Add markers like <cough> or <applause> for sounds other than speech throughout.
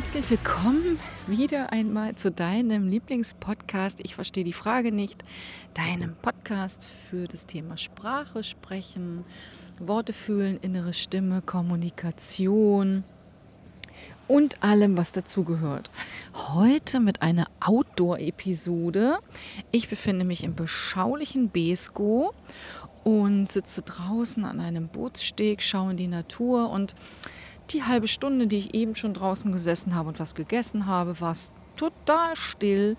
herzlich willkommen wieder einmal zu deinem Lieblingspodcast. Ich verstehe die Frage nicht. Deinem Podcast für das Thema Sprache sprechen, Worte fühlen, innere Stimme, Kommunikation und allem, was dazugehört. Heute mit einer Outdoor-Episode. Ich befinde mich im beschaulichen Besko und sitze draußen an einem Bootssteg, schaue in die Natur und die halbe Stunde, die ich eben schon draußen gesessen habe und was gegessen habe, war es total still.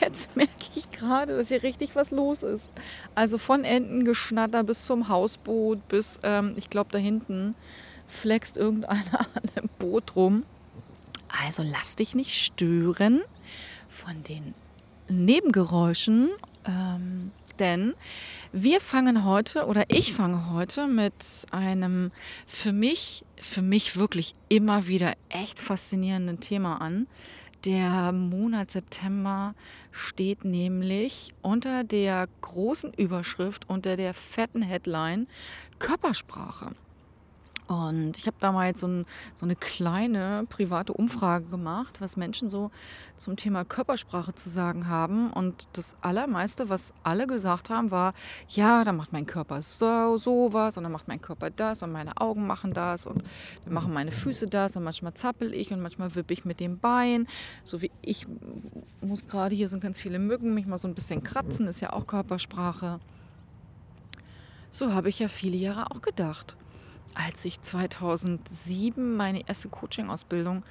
Jetzt <laughs> merke ich gerade, dass hier richtig was los ist. Also von Entengeschnatter bis zum Hausboot, bis, ähm, ich glaube, da hinten flext irgendeiner <laughs> an einem Boot rum. Also lass dich nicht stören von den Nebengeräuschen, ähm, denn wir fangen heute oder ich fange heute mit einem für mich, für mich wirklich immer wieder echt faszinierenden Thema an. Der Monat September steht nämlich unter der großen Überschrift, unter der fetten Headline Körpersprache. Und ich habe da mal jetzt so, ein, so, eine kleine private Umfrage gemacht, was Menschen so zum Thema Körpersprache zu sagen haben. Und das Allermeiste, was alle gesagt haben, war, ja, da macht mein Körper so, so was und dann macht mein Körper das und meine Augen machen das und dann machen meine Füße das und manchmal zappel ich und manchmal wippe ich mit dem Bein. So wie ich muss gerade, hier sind ganz viele Mücken, mich mal so ein bisschen kratzen, ist ja auch Körpersprache. So habe ich ja viele Jahre auch gedacht als ich 2007 meine erste Coaching-Ausbildung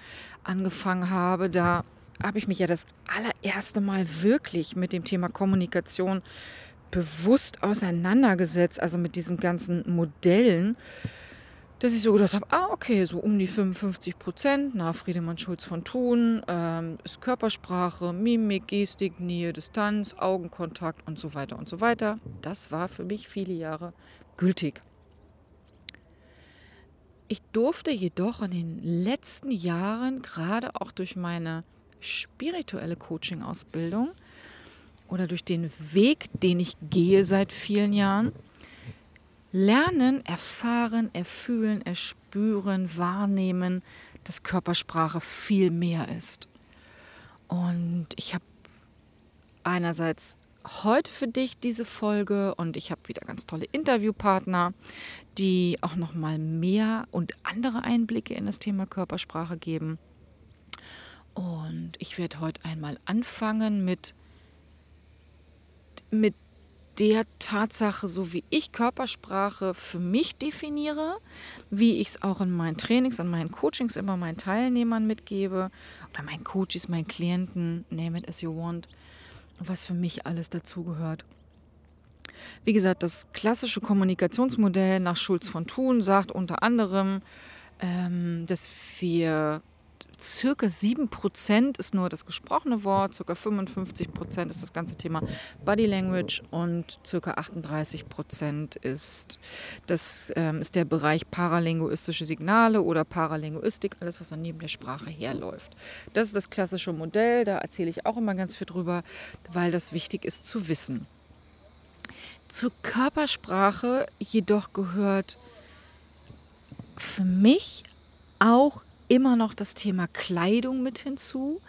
angefangen habe, da habe ich mich ja das allererste Mal wirklich mit dem Thema Kommunikation bewusst auseinandergesetzt, also mit diesen ganzen Modellen, dass ich so gedacht habe, ah, okay, so um die 55 Prozent nach Friedemann Schulz von Thun ähm, ist Körpersprache, Mimik, Gestik, Nähe, Distanz, Augenkontakt und so weiter und so weiter. Das war für mich viele Jahre gültig. Ich durfte jedoch in den letzten Jahren, gerade auch durch meine spirituelle Coaching-Ausbildung oder durch den Weg, den ich gehe seit vielen Jahren, lernen, erfahren, erfühlen, erspüren, wahrnehmen, dass Körpersprache viel mehr ist. Und ich habe einerseits heute für dich diese Folge und ich habe wieder ganz tolle Interviewpartner, die auch noch mal mehr und andere Einblicke in das Thema Körpersprache geben. Und ich werde heute einmal anfangen mit mit der Tatsache, so wie ich Körpersprache für mich definiere, wie ich es auch in meinen Trainings und meinen Coachings immer meinen Teilnehmern mitgebe oder meinen Coaches, meinen Klienten, name it as you want was für mich alles dazugehört. Wie gesagt, das klassische Kommunikationsmodell nach Schulz von Thun sagt unter anderem, ähm, dass wir circa 7% ist nur das gesprochene Wort, circa 55% ist das ganze Thema Body Language und circa 38% ist, das, ähm, ist der Bereich paralinguistische Signale oder Paralinguistik, alles was so neben der Sprache herläuft. Das ist das klassische Modell, da erzähle ich auch immer ganz viel drüber, weil das wichtig ist zu wissen. Zur Körpersprache jedoch gehört für mich auch immer noch das Thema Kleidung mit hinzu.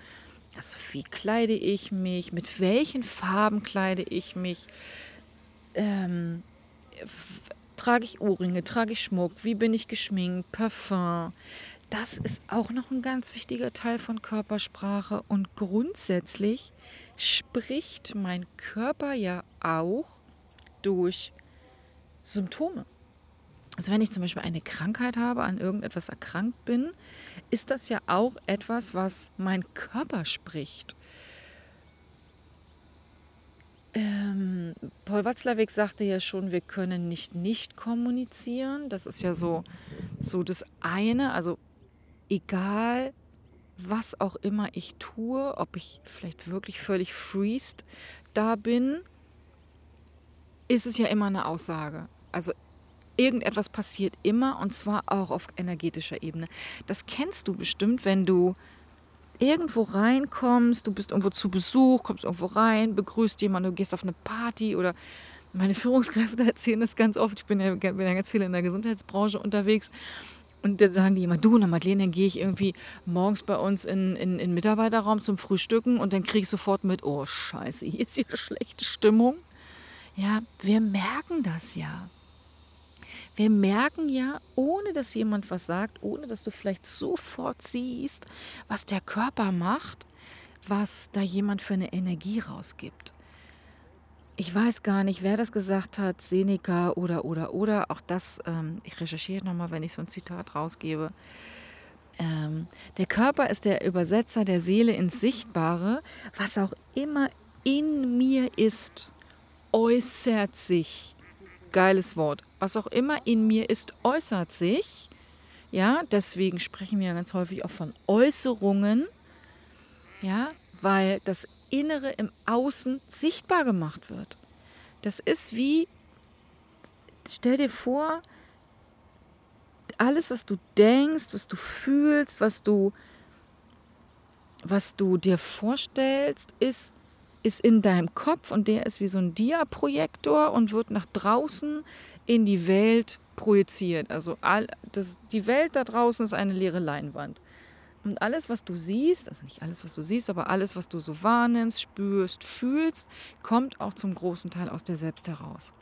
Also wie kleide ich mich, mit welchen Farben kleide ich mich, ähm, trage ich Ohrringe, trage ich Schmuck, wie bin ich geschminkt, Parfum. Das ist auch noch ein ganz wichtiger Teil von Körpersprache und grundsätzlich spricht mein Körper ja auch durch Symptome. Also wenn ich zum Beispiel eine Krankheit habe, an irgendetwas erkrankt bin, ist das ja auch etwas, was mein Körper spricht. Ähm, Paul Watzlawick sagte ja schon, wir können nicht nicht kommunizieren. Das ist ja so, so das eine. Also egal, was auch immer ich tue, ob ich vielleicht wirklich völlig freest da bin, ist es ja immer eine Aussage. Also irgendetwas passiert immer und zwar auch auf energetischer Ebene. Das kennst du bestimmt, wenn du irgendwo reinkommst, du bist irgendwo zu Besuch, kommst irgendwo rein, begrüßt jemanden, du gehst auf eine Party oder meine <laughs> Führungskräfte erzählen das ganz oft. Ich bin ja, bin ja ganz viel in der Gesundheitsbranche unterwegs. Und dann sagen die immer, du, na Madeleine, dann gehe ich irgendwie morgens bei uns in, in, in Mitarbeiterraum zum Frühstücken und dann kriege ich sofort mit, oh scheiße, hier ist hier schlechte Stimmung. Ja, wir merken das ja. Wir merken ja, ohne dass jemand was sagt, ohne dass du vielleicht sofort siehst, was der Körper macht, was da jemand für eine Energie rausgibt. Ich weiß gar nicht, wer das gesagt hat, Seneca oder, oder, oder. Auch das, ähm, ich recherchiere nochmal, wenn ich so ein Zitat rausgebe. Ähm, der Körper ist der Übersetzer der Seele ins Sichtbare. Was auch immer in mir ist, äußert sich geiles Wort. Was auch immer in mir ist, äußert sich. Ja, deswegen sprechen wir ganz häufig auch von Äußerungen. Ja, weil das Innere im Außen sichtbar gemacht wird. Das ist wie, stell dir vor, alles, was du denkst, was du fühlst, was du, was du dir vorstellst, ist ist in deinem Kopf und der ist wie so ein Dia-Projektor und wird nach draußen in die Welt projiziert. Also all, das, die Welt da draußen ist eine leere Leinwand. Und alles, was du siehst, also nicht alles, was du siehst, aber alles, was du so wahrnimmst, spürst, fühlst, kommt auch zum großen Teil aus dir selbst heraus.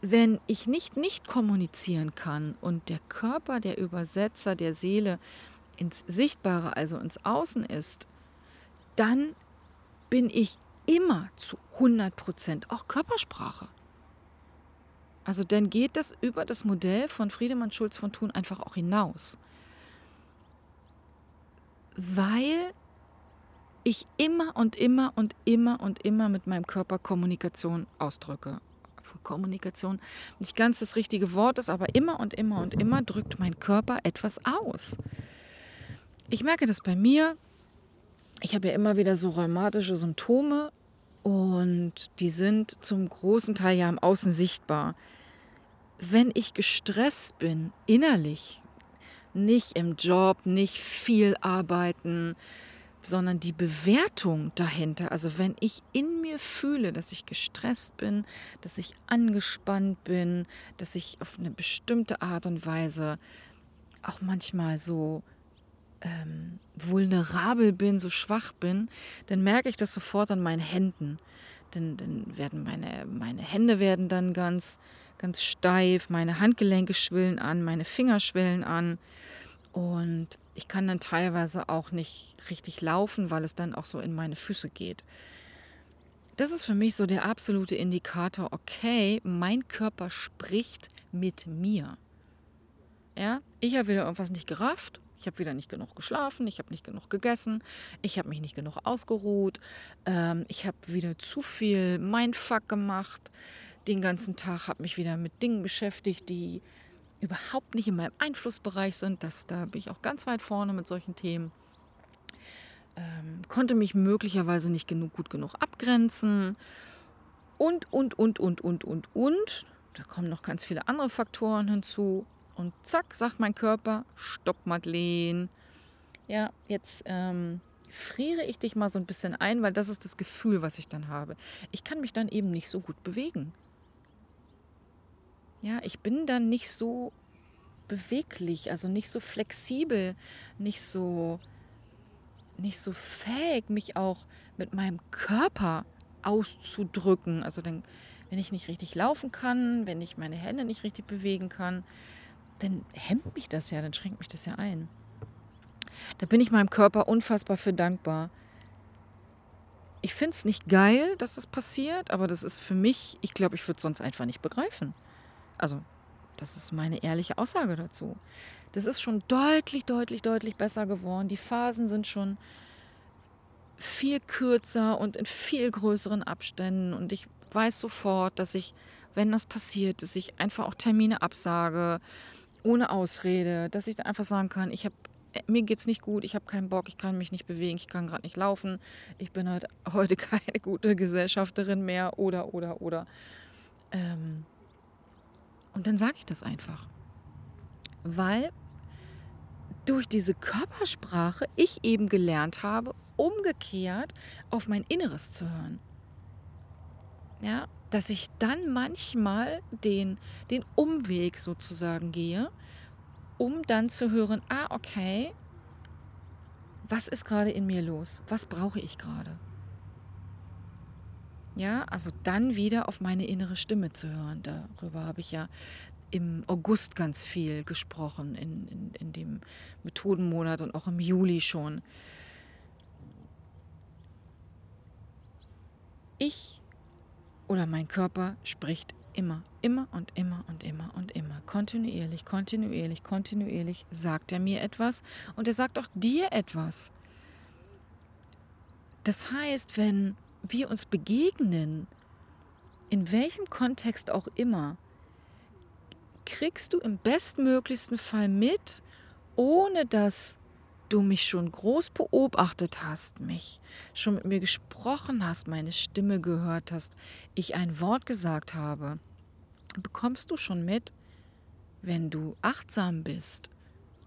Wenn ich nicht nicht kommunizieren kann und der Körper der Übersetzer der Seele ins Sichtbare, also ins Außen ist, dann bin ich immer zu 100 Prozent auch Körpersprache. Also dann geht das über das Modell von Friedemann Schulz von Thun einfach auch hinaus. Weil ich immer und immer und immer und immer mit meinem Körper Kommunikation ausdrücke. Kommunikation nicht ganz das richtige Wort ist, aber immer und immer und immer drückt mein Körper etwas aus. Ich merke das bei mir, ich habe ja immer wieder so rheumatische Symptome und die sind zum großen Teil ja im Außen sichtbar. Wenn ich gestresst bin, innerlich, nicht im Job, nicht viel arbeiten, sondern die Bewertung dahinter, also wenn ich in mir fühle, dass ich gestresst bin, dass ich angespannt bin, dass ich auf eine bestimmte Art und Weise auch manchmal so ähm, vulnerabel bin, so schwach bin, dann merke ich das sofort an meinen Händen. Dann, dann werden meine, meine Hände werden dann ganz, ganz steif, meine Handgelenke schwillen an, meine Finger schwillen an. Und ich kann dann teilweise auch nicht richtig laufen, weil es dann auch so in meine Füße geht. Das ist für mich so der absolute Indikator, okay, mein Körper spricht mit mir. Ja, ich habe wieder irgendwas nicht gerafft ich habe wieder nicht genug geschlafen, ich habe nicht genug gegessen, ich habe mich nicht genug ausgeruht, ähm, ich habe wieder zu viel Mindfuck gemacht den ganzen Tag, habe mich wieder mit Dingen beschäftigt, die überhaupt nicht in meinem Einflussbereich sind. Das, da bin ich auch ganz weit vorne mit solchen Themen. Ähm, konnte mich möglicherweise nicht genug, gut genug abgrenzen und, und, und, und, und, und, und. Da kommen noch ganz viele andere Faktoren hinzu. Und zack, sagt mein Körper, stopp Madeleine. Ja, jetzt ähm, friere ich dich mal so ein bisschen ein, weil das ist das Gefühl, was ich dann habe. Ich kann mich dann eben nicht so gut bewegen. Ja, ich bin dann nicht so beweglich, also nicht so flexibel, nicht so nicht so fähig, mich auch mit meinem Körper auszudrücken. Also dann, wenn ich nicht richtig laufen kann, wenn ich meine Hände nicht richtig bewegen kann, dann hemmt mich das ja, dann schränkt mich das ja ein. Da bin ich meinem Körper unfassbar für dankbar. Ich finde es nicht geil, dass das passiert, aber das ist für mich, ich glaube, ich würde es sonst einfach nicht begreifen. Also, das ist meine ehrliche Aussage dazu. Das ist schon deutlich, deutlich, deutlich besser geworden. Die Phasen sind schon viel kürzer und in viel größeren Abständen. Und ich weiß sofort, dass ich, wenn das passiert, dass ich einfach auch Termine absage, ohne Ausrede, dass ich dann einfach sagen kann, ich habe äh, mir geht's nicht gut, ich habe keinen Bock, ich kann mich nicht bewegen, ich kann gerade nicht laufen, ich bin halt <laughs> heute keine gute Gesellschafterin mehr oder oder oder. Ähm und dann sage ich das einfach, weil durch diese Körpersprache ich eben gelernt habe, umgekehrt auf mein Inneres zu hören. Ja, dass ich dann manchmal den, den Umweg sozusagen gehe, um dann zu hören, ah, okay, was ist gerade in mir los? Was brauche ich gerade? Ja, also dann wieder auf meine innere Stimme zu hören. Darüber habe ich ja im August ganz viel gesprochen, in, in, in dem Methodenmonat und auch im Juli schon. Ich oder mein Körper spricht immer, immer und immer und immer und immer. Kontinuierlich, kontinuierlich, kontinuierlich sagt er mir etwas und er sagt auch dir etwas. Das heißt, wenn wir uns begegnen, in welchem Kontext auch immer, kriegst du im bestmöglichsten Fall mit, ohne dass du mich schon groß beobachtet hast, mich schon mit mir gesprochen hast, meine Stimme gehört hast, ich ein Wort gesagt habe, bekommst du schon mit, wenn du achtsam bist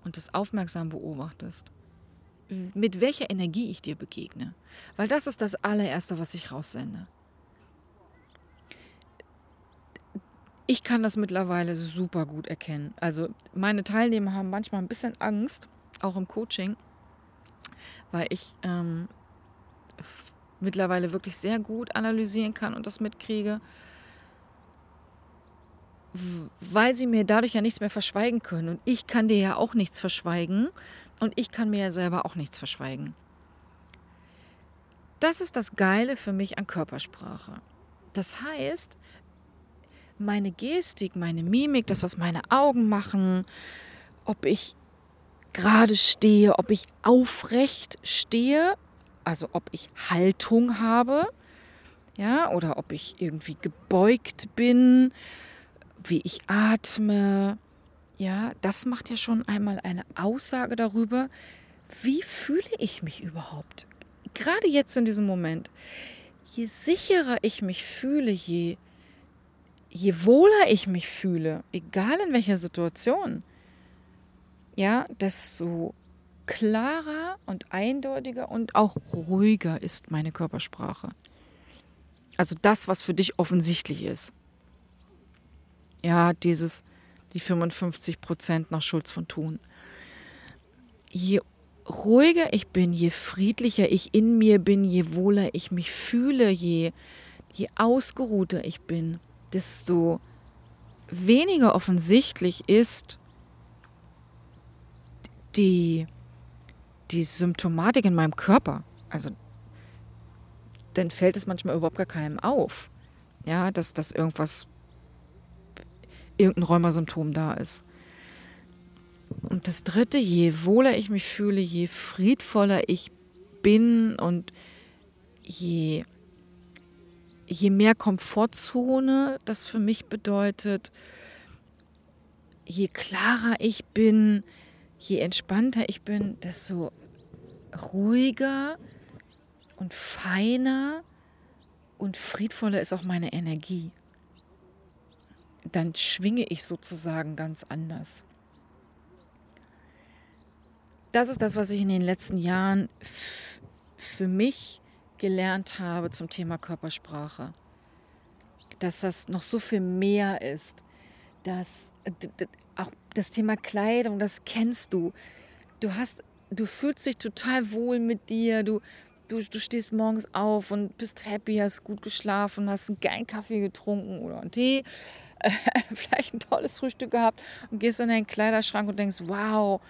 und es aufmerksam beobachtest, mit welcher Energie ich dir begegne. Weil das ist das allererste, was ich raussende. Ich kann das mittlerweile super gut erkennen. Also meine Teilnehmer haben manchmal ein bisschen Angst, auch im Coaching, weil ich ähm, mittlerweile wirklich sehr gut analysieren kann und das mitkriege, weil sie mir dadurch ja nichts mehr verschweigen können. Und ich kann dir ja auch nichts verschweigen. Und ich kann mir ja selber auch nichts verschweigen. Das ist das Geile für mich an Körpersprache. Das heißt, meine Gestik, meine Mimik, das, was meine Augen machen, ob ich gerade stehe, ob ich aufrecht stehe, also ob ich Haltung habe, ja, oder ob ich irgendwie gebeugt bin, wie ich atme, ja, das macht ja schon einmal eine Aussage darüber, wie fühle ich mich überhaupt? Gerade jetzt in diesem Moment. Je sicherer ich mich fühle, je, je wohler ich mich fühle, egal in welcher Situation, ja, desto klarer und eindeutiger und auch ruhiger ist meine Körpersprache. Also das, was für dich offensichtlich ist. Ja, dieses die 55 Prozent nach Schulz von Thun. Je ruhiger ich bin, je friedlicher ich in mir bin, je wohler ich mich fühle, je, je ausgeruhter ich bin, desto weniger offensichtlich ist die, die Symptomatik in meinem Körper. Also dann fällt es manchmal überhaupt gar keinem auf, ja, dass, dass irgendwas irgendein Rheumasymptom da ist. Und das Dritte, je wohler ich mich fühle, je friedvoller ich bin und je, je mehr Komfortzone das für mich bedeutet, je klarer ich bin, je entspannter ich bin, desto ruhiger und feiner und friedvoller ist auch meine Energie dann schwinge ich sozusagen ganz anders. Das ist das, was ich in den letzten Jahren für mich gelernt habe zum Thema Körpersprache. Dass das noch so viel mehr ist. Dass das Thema Kleidung, das kennst du. Du hast, du fühlst dich total wohl mit dir. Du, du, du stehst morgens auf und bist happy, hast gut geschlafen, hast einen geilen Kaffee getrunken oder einen Tee <laughs> vielleicht ein tolles Frühstück gehabt und gehst in deinen Kleiderschrank und denkst, wow,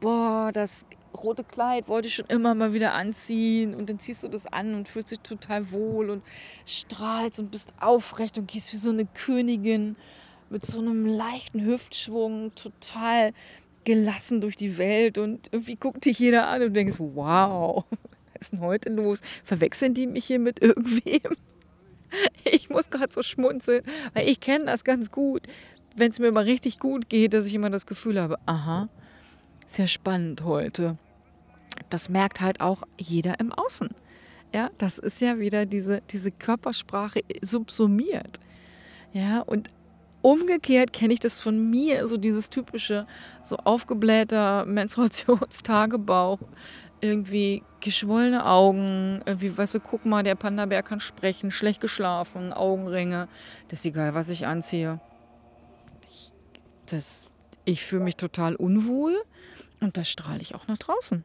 boah, das rote Kleid wollte ich schon immer mal wieder anziehen und dann ziehst du das an und fühlst dich total wohl und strahlst und bist aufrecht und gehst wie so eine Königin mit so einem leichten Hüftschwung total gelassen durch die Welt und irgendwie guckt dich jeder an und denkst, wow, <laughs> was ist denn heute los? Verwechseln die mich hier mit irgendwem? <laughs> Ich muss gerade so schmunzeln, weil ich kenne das ganz gut. Wenn es mir mal richtig gut geht, dass ich immer das Gefühl habe, aha, sehr spannend heute. Das merkt halt auch jeder im Außen. Ja, das ist ja wieder diese, diese Körpersprache subsumiert. Ja, und umgekehrt kenne ich das von mir, so dieses typische, so aufgeblähter <laughs> Menstruationstagebauch, irgendwie geschwollene Augen, irgendwie, weißt du, guck mal, der Panda-Bär kann sprechen, schlecht geschlafen, Augenringe. Das ist egal, was ich anziehe. Ich, das, ich fühle mich total unwohl und das strahle ich auch nach draußen.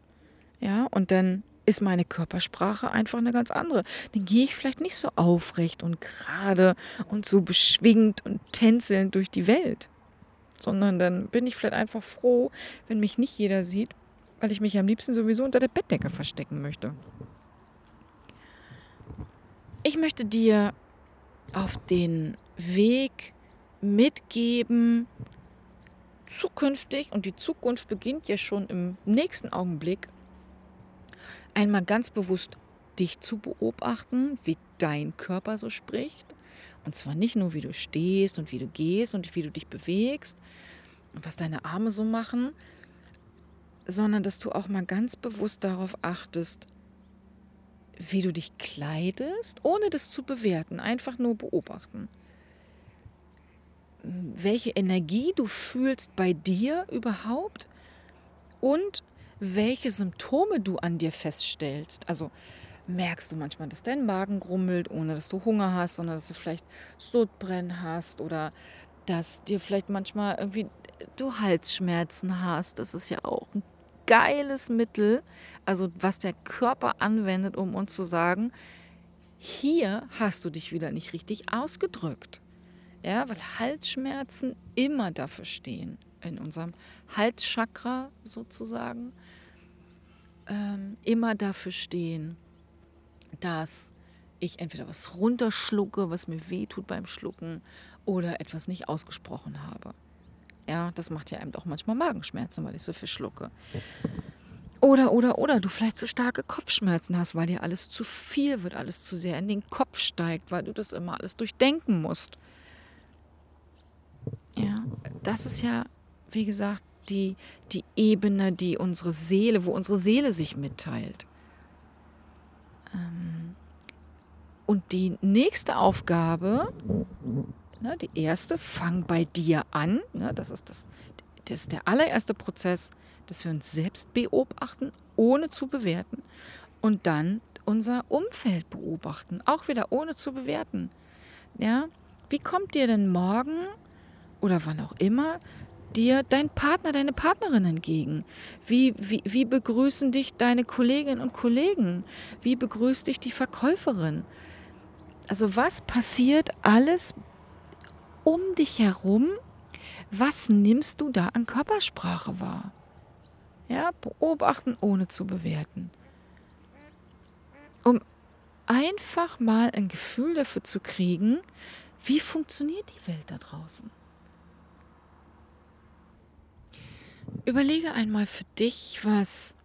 Ja, und dann ist meine Körpersprache einfach eine ganz andere. Dann gehe ich vielleicht nicht so aufrecht und gerade und so beschwingt und tänzelnd durch die Welt, sondern dann bin ich vielleicht einfach froh, wenn mich nicht jeder sieht, weil ich mich am liebsten sowieso unter der Bettdecke verstecken möchte. Ich möchte dir auf den Weg mitgeben, zukünftig, und die Zukunft beginnt ja schon im nächsten Augenblick, einmal ganz bewusst dich zu beobachten, wie dein Körper so spricht. Und zwar nicht nur, wie du stehst und wie du gehst und wie du dich bewegst und was deine Arme so machen, sondern dass du auch mal ganz bewusst darauf achtest, wie du dich kleidest, ohne das zu bewerten, einfach nur beobachten. Welche Energie du fühlst bei dir überhaupt und welche Symptome du an dir feststellst. Also merkst du manchmal, dass dein Magen grummelt, ohne dass du Hunger hast, sondern dass du vielleicht Sodbrennen hast oder dass dir vielleicht manchmal irgendwie du Halsschmerzen hast. Das ist ja auch ein geiles Mittel, also was der Körper anwendet, um uns zu sagen, hier hast du dich wieder nicht richtig ausgedrückt. Ja, weil Halsschmerzen immer dafür stehen, in unserem Halschakra sozusagen, ähm, immer dafür stehen, dass ich entweder was runterschlucke, was mir weh tut beim Schlucken, oder etwas nicht ausgesprochen habe. Ja, das macht ja einem doch manchmal Magenschmerzen, weil ich so viel schlucke. Oder, oder, oder du vielleicht so starke Kopfschmerzen hast, weil dir alles zu viel wird, alles zu sehr in den Kopf steigt, weil du das immer alles durchdenken musst. Ja, das ist ja, wie gesagt, die, die Ebene, die unsere Seele, wo unsere Seele sich mitteilt. Ähm, und die nächste Aufgabe, ne, die erste, fang bei dir an. Ne, das, ist das, das ist der allererste Prozess, dass wir uns selbst beobachten, ohne zu bewerten. Und dann unser Umfeld beobachten, auch wieder ohne zu bewerten. Ja, wie kommt dir denn morgen oder wann auch immer dir dein Partner, deine Partnerin entgegen? Wie, wie, wie begrüßen dich deine Kolleginnen und Kollegen? Wie begrüßt dich die Verkäuferin? Also was passiert alles um dich herum? Was nimmst du da an Körpersprache wahr? Ja, beobachten ohne zu bewerten. Um einfach mal ein Gefühl dafür zu kriegen, wie funktioniert die Welt da draußen? Überlege einmal für dich, was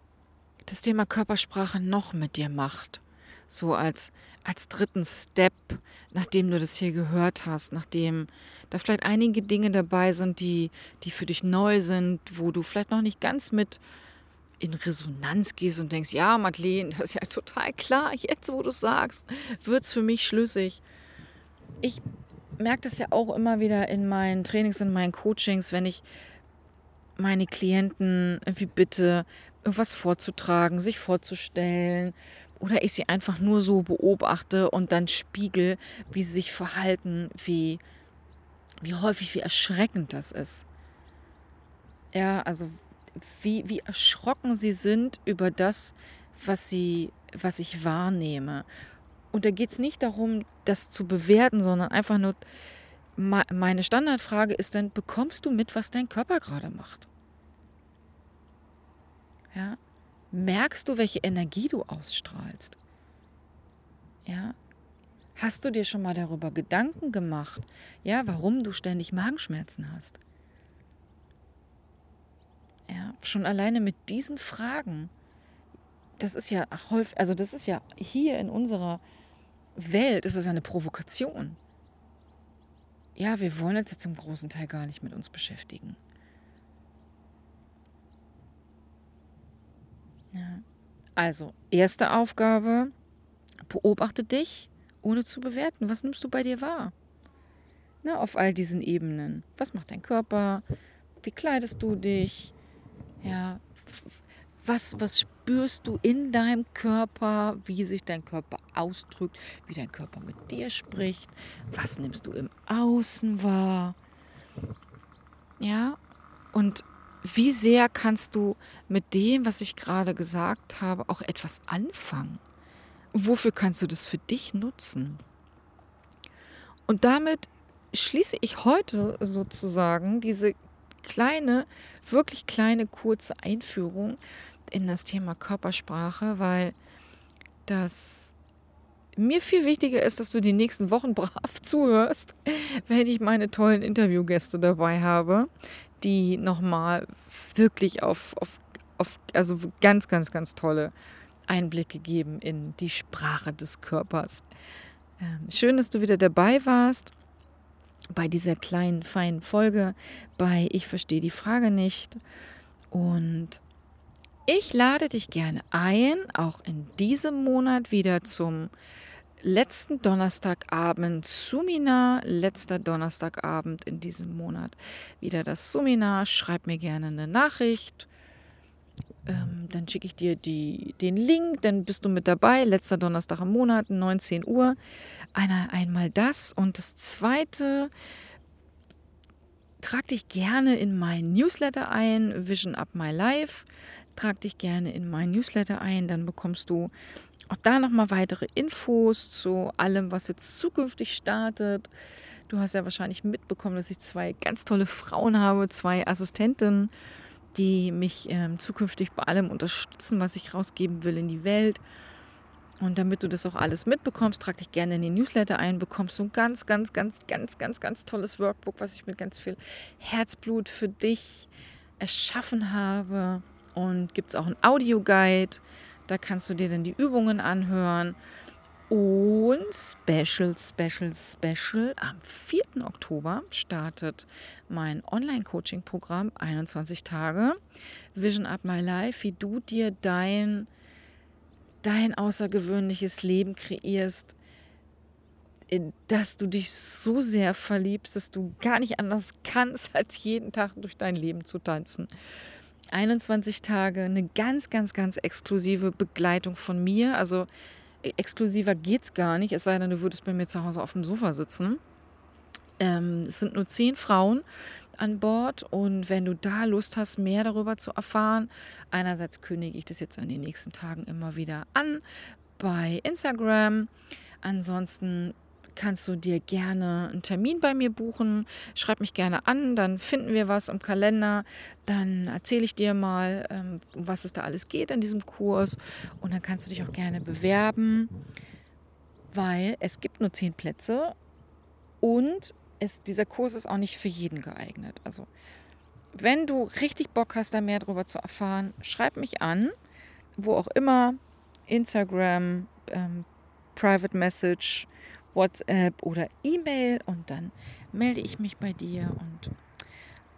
das Thema Körpersprache noch mit dir macht. So als, als dritten Step, nachdem du das hier gehört hast, nachdem da vielleicht einige Dinge dabei sind, die, die für dich neu sind, wo du vielleicht noch nicht ganz mit in Resonanz gehst und denkst, ja, Madeleine, das ist ja total klar, jetzt wo du es sagst, wird es für mich schlüssig. Ich merke das ja auch immer wieder in meinen Trainings, in meinen Coachings, wenn ich meine Klienten irgendwie bitte, irgendwas vorzutragen, sich vorzustellen oder ich sie einfach nur so beobachte und dann spiegel, wie sie sich verhalten, wie, wie häufig, wie erschreckend das ist. Ja, also wie, wie erschrocken sie sind über das, was, sie, was ich wahrnehme. Und da geht es nicht darum, das zu bewerten, sondern einfach nur meine Standardfrage ist dann, bekommst du mit, was dein Körper gerade macht? Ja? Merkst du, welche Energie du ausstrahlst? Ja? Hast du dir schon mal darüber Gedanken gemacht, ja, warum du ständig Magenschmerzen hast? Ja, schon alleine mit diesen Fragen, das ist ja häufig, also das ist ja hier in unserer Welt, ist es eine Provokation ja, wir wollen uns jetzt zum großen Teil gar nicht mit uns beschäftigen. Ja. Also, erste Aufgabe, beobachte dich, ohne zu bewerten. Was nimmst du bei dir wahr? Na, auf all diesen Ebenen. Was macht dein Körper? Wie kleidest du dich? Ja, was, was spürst du in deinem Körper, wie sich dein Körper ausdrückt, wie dein Körper mit dir spricht? Was nimmst du im Außen wahr? Ja, und wie sehr kannst du mit dem, was ich gerade gesagt habe, auch etwas anfangen? Wofür kannst du das für dich nutzen? Und damit schließe ich heute sozusagen diese kleine, wirklich kleine, kurze Einführung in das Thema Körpersprache, weil das mir viel wichtiger ist, dass du die nächsten Wochen <laughs> brav zuhörst, wenn ich meine tollen Interviewgäste dabei habe, die nochmal wirklich auf, auf, auf, also ganz, ganz, ganz tolle Einblicke geben in die Sprache des Körpers. Ähm, schön, dass du wieder dabei warst bei dieser kleinen, feinen Folge bei Ich verstehe die Frage nicht. Und ich lade dich gerne ein, auch in diesem Monat wieder zum letzten Donnerstagabend Sumina, letzter Donnerstagabend in diesem Monat wieder das Sumina. Schreib mir gerne eine Nachricht. Ähm, dann schicke ich dir die, den Link, dann bist du mit dabei. Letzter Donnerstag im Monat, 19 Uhr. Einer, einmal das. Und das zweite, trag dich gerne in mein Newsletter ein, Vision Up My Life. Trag dich gerne in mein Newsletter ein, dann bekommst du auch da nochmal weitere Infos zu allem, was jetzt zukünftig startet. Du hast ja wahrscheinlich mitbekommen, dass ich zwei ganz tolle Frauen habe, zwei Assistentinnen, die mich ähm, zukünftig bei allem unterstützen, was ich rausgeben will in die Welt. Und damit du das auch alles mitbekommst, trag dich gerne in den Newsletter ein, bekommst du ein ganz, ganz, ganz, ganz, ganz, ganz tolles Workbook, was ich mit ganz viel Herzblut für dich erschaffen habe. Und gibt es auch einen Audioguide, da kannst du dir dann die Übungen anhören. Und Special, Special, Special. Am 4. Oktober startet mein Online-Coaching-Programm 21 Tage. Vision Up My Life, wie du dir dein dein außergewöhnliches Leben kreierst, dass du dich so sehr verliebst, dass du gar nicht anders kannst, <laughs> als jeden Tag durch dein Leben zu tanzen. 21 Tage, eine ganz, ganz, ganz exklusive Begleitung von mir. Also e, exklusiver geht es gar nicht, es sei denn, du würdest bei mir zu Hause auf dem Sofa sitzen. Ähm, es sind nur zehn Frauen, an Bord. Und wenn du da Lust hast, mehr darüber zu erfahren, einerseits kündige ich das jetzt in den nächsten Tagen immer wieder an bei Instagram. Ansonsten kannst du dir gerne einen Termin bei mir buchen. Schreib mich gerne an, dann finden wir was im Kalender. Dann erzähle ich dir mal, ähm, um was es da alles geht in diesem Kurs. Und dann kannst du dich auch gerne bewerben, weil es gibt nur zehn Plätze und ist, dieser Kurs ist auch nicht für jeden geeignet. Also, wenn du richtig Bock hast, da mehr darüber zu erfahren, schreib mich an, wo auch immer, Instagram, ähm, Private Message, WhatsApp oder E-Mail und dann melde ich mich bei dir und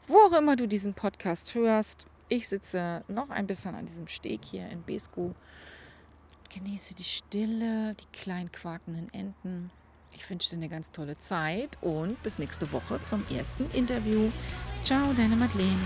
wo auch immer du diesen Podcast hörst. Ich sitze noch ein bisschen an diesem Steg hier in Besko, genieße die Stille, die kleinen quakenden Enten ich wünsche dir eine ganz tolle Zeit und bis nächste Woche zum ersten Interview. Ciao, deine Madeleine.